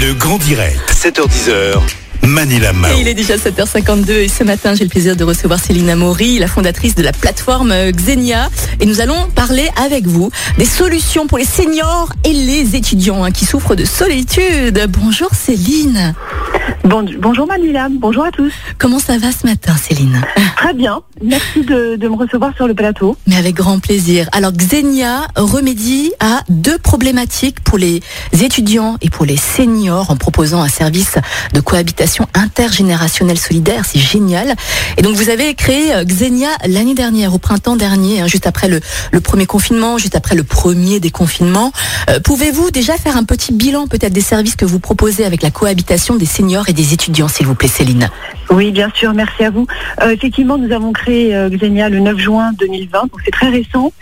Le grand direct, 7h10h. Manila Mao. Et il est déjà 7h52 et ce matin, j'ai le plaisir de recevoir Céline Amaury, la fondatrice de la plateforme euh, Xenia. Et nous allons parler avec vous des solutions pour les seniors et les étudiants hein, qui souffrent de solitude. Bonjour Céline. Bon, bonjour Manila, bonjour à tous. Comment ça va ce matin Céline Très bien, merci de, de me recevoir sur le plateau. Mais avec grand plaisir. Alors Xenia remédie à deux problématiques pour les étudiants et pour les seniors en proposant un service de cohabitation intergénérationnelle solidaire. C'est génial. Et donc vous avez créé euh, Xenia l'année dernière, au printemps dernier, hein, juste après le, le premier confinement, juste après le premier déconfinement. Euh, Pouvez-vous déjà faire un petit bilan peut-être des services que vous proposez avec la cohabitation des seniors des étudiants, s'il vous plaît Céline Oui, bien sûr, merci à vous. Euh, effectivement, nous avons créé euh, Xenia le 9 juin 2020, donc c'est très récent.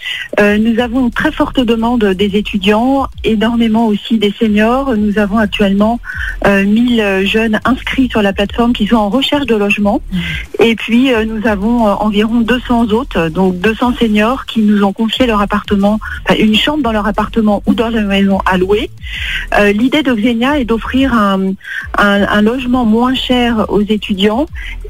Euh, nous avons une très forte demande des étudiants, énormément aussi des seniors. Nous avons actuellement euh, 1000 jeunes inscrits sur la plateforme qui sont en recherche de logement. Et puis, nous avons environ 200 autres, donc 200 seniors qui nous ont confié leur appartement, une chambre dans leur appartement ou dans leur maison à louer. L'idée de Xenia est d'offrir un, un, un logement moins cher aux étudiants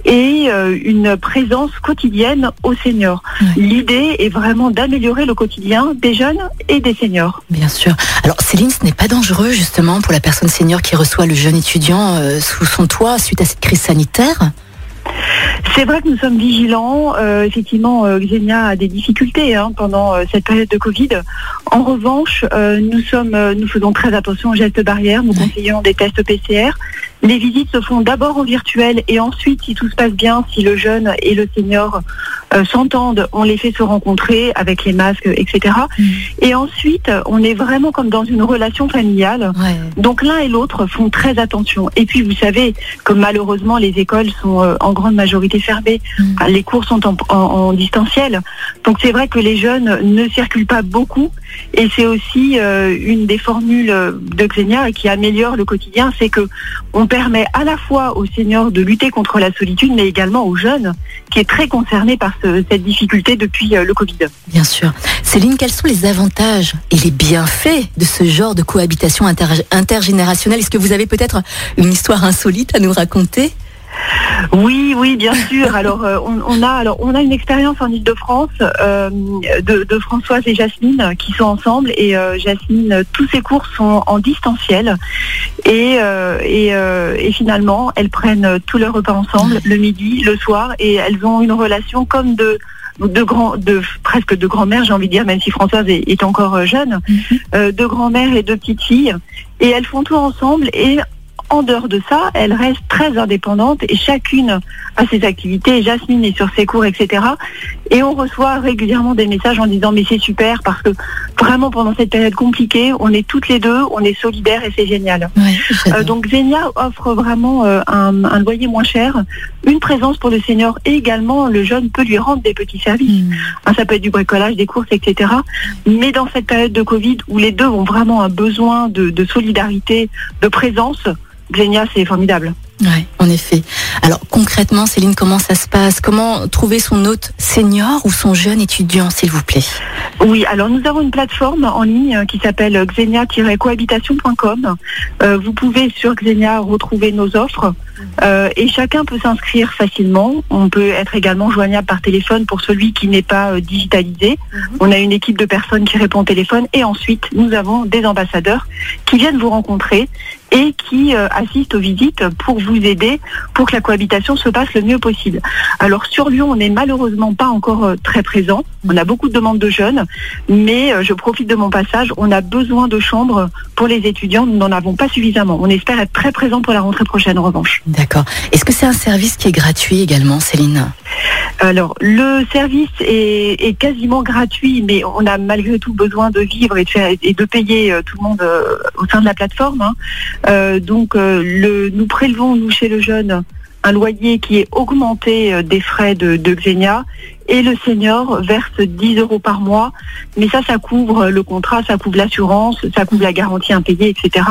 et euh, une présence quotidienne aux seniors. L'idée est vraiment d'améliorer le quotidien des jeunes et des seniors. Bien sûr. Alors Céline, ce n'est pas dangereux justement pour la personne senior qui reçoit le jeune étudiant euh, sous son toit suite à cette crise sanitaire? C'est vrai que nous sommes vigilants. Euh, effectivement, euh, Xenia a des difficultés hein, pendant euh, cette période de Covid. En revanche, nous sommes, nous faisons très attention aux gestes barrières. Nous conseillons des tests PCR. Les visites se font d'abord en virtuel et ensuite, si tout se passe bien, si le jeune et le senior euh, s'entendent, on les fait se rencontrer avec les masques, etc. Et ensuite, on est vraiment comme dans une relation familiale. Ouais. Donc l'un et l'autre font très attention. Et puis vous savez que malheureusement les écoles sont euh, en grande majorité fermées, Mm. Les cours sont en, en- en distanciel. Donc c'est vrai que les jeunes ne circulent pas beaucoup. Et c'est aussi euh, une des formules de Xenia qui améliore le quotidien, c'est que on permet à la fois aux seniors de lutter contre la solitude, mais également aux jeunes qui est très concerné par ce- cette difficulté depuis euh, le Covid. Bien sûr. Céline, quels sont les avantages et les bienfaits de ce genre de cohabitation inter- intergénérationnelle? Est-ce que vous avez peut-être une histoire insolite à nous raconter? Oui, oui, bien sûr. Alors, euh, on, on a, alors, on a une expérience en Ile-de-France euh, de, de Françoise et Jasmine qui sont ensemble. Et euh, Jasmine, tous ses cours sont en distanciel. Et, euh, et, euh, et finalement, elles prennent tous leurs repas ensemble, le midi, le soir, et elles ont une relation comme de de grand, de presque de grand-mère, j'ai envie de dire, même si Françoise est, est encore jeune, euh, de grand-mère et de petites filles. Et elles font tout ensemble et en dehors de ça, elles restent très indépendantes et chacune a ses activités. Jasmine est sur ses cours, etc. Et on reçoit régulièrement des messages en disant mais c'est super parce que vraiment pendant cette période compliquée, on est toutes les deux, on est solidaires et c'est génial. Ouais, Euh, donc Xenia offre vraiment euh, un, un loyer moins cher, une présence pour le senior et également le jeune peut lui rendre des petits services. Hmm. Hein, ça peut être du bricolage, des courses, etc. Mais dans cette période de Covid où les deux ont vraiment un besoin de, de solidarité, de présence, Xenia, c'est formidable. Ouais, en effet. Alors concrètement, Céline, comment ça se passe? Comment trouver son hôte senior ou son jeune étudiant, s'il vous plaît? Oui, alors nous avons une plateforme en ligne euh, qui s'appelle xenia-cohabitation.com. Euh, vous pouvez sur Xenia retrouver nos offres euh, et chacun peut s'inscrire facilement. On peut être également joignable par téléphone pour celui qui n'est pas euh, digitalisé. On a une équipe de personnes qui répond au téléphone et ensuite nous avons des ambassadeurs qui viennent vous rencontrer et qui euh, assistent aux visites pour vous aider pour que la cohabitation se passe le mieux possible. Alors sur Lyon, on n'est malheureusement pas encore euh, très présent. On a beaucoup de demandes de jeunes, mais euh, je profite de mon passage. On a besoin de chambres pour les étudiants. Nous n'en avons pas suffisamment. On espère être très présent pour la rentrée prochaine en revanche. D'accord. Est-ce que c'est un service qui est gratuit également, Céline? Alors, le service est, quasiment gratuit, mais on a malgré tout besoin de vivre et de, payer euh, tout le monde euh, au sein de la plateforme. hein. Euh, donc, nous prélevons, nous, chez le jeune, un loyer qui est augmenté des frais de Xenia et le senior verse 10 euros par mois. Mais ça, ça couvre le contrat, ça couvre l'assurance, ça couvre la garantie impayée, etc.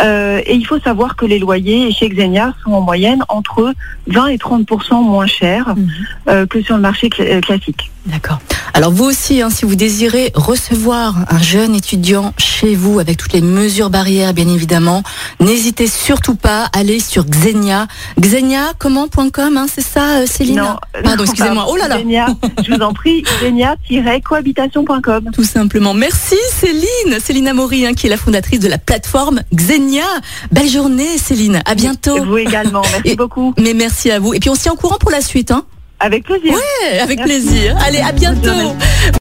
Euh, et il faut savoir que les loyers chez Xenia sont en moyenne entre 20 et 30% moins chers euh, que sur le marché cl- euh, classique. D'accord. Alors vous aussi, hein, si vous désirez recevoir un jeune étudiant chez vous avec toutes les mesures barrières, bien évidemment, n'hésitez surtout pas à aller sur Xenia. Xenia, comment.com, hein, c'est ça, Céline Non, Pardon, non, excusez-moi. Oh là là. Je vous en prie, Xenia-cohabitation.com. Tout simplement. Merci Céline, Céline Amaury, hein, qui est la fondatrice de la plateforme Xenia. Belle journée Céline, à bientôt. Vous également, merci Et- beaucoup. Mais merci à vous. Et puis on tient au courant pour la suite, hein Avec plaisir. Ouais, avec Merci. plaisir. Allez, à bientôt.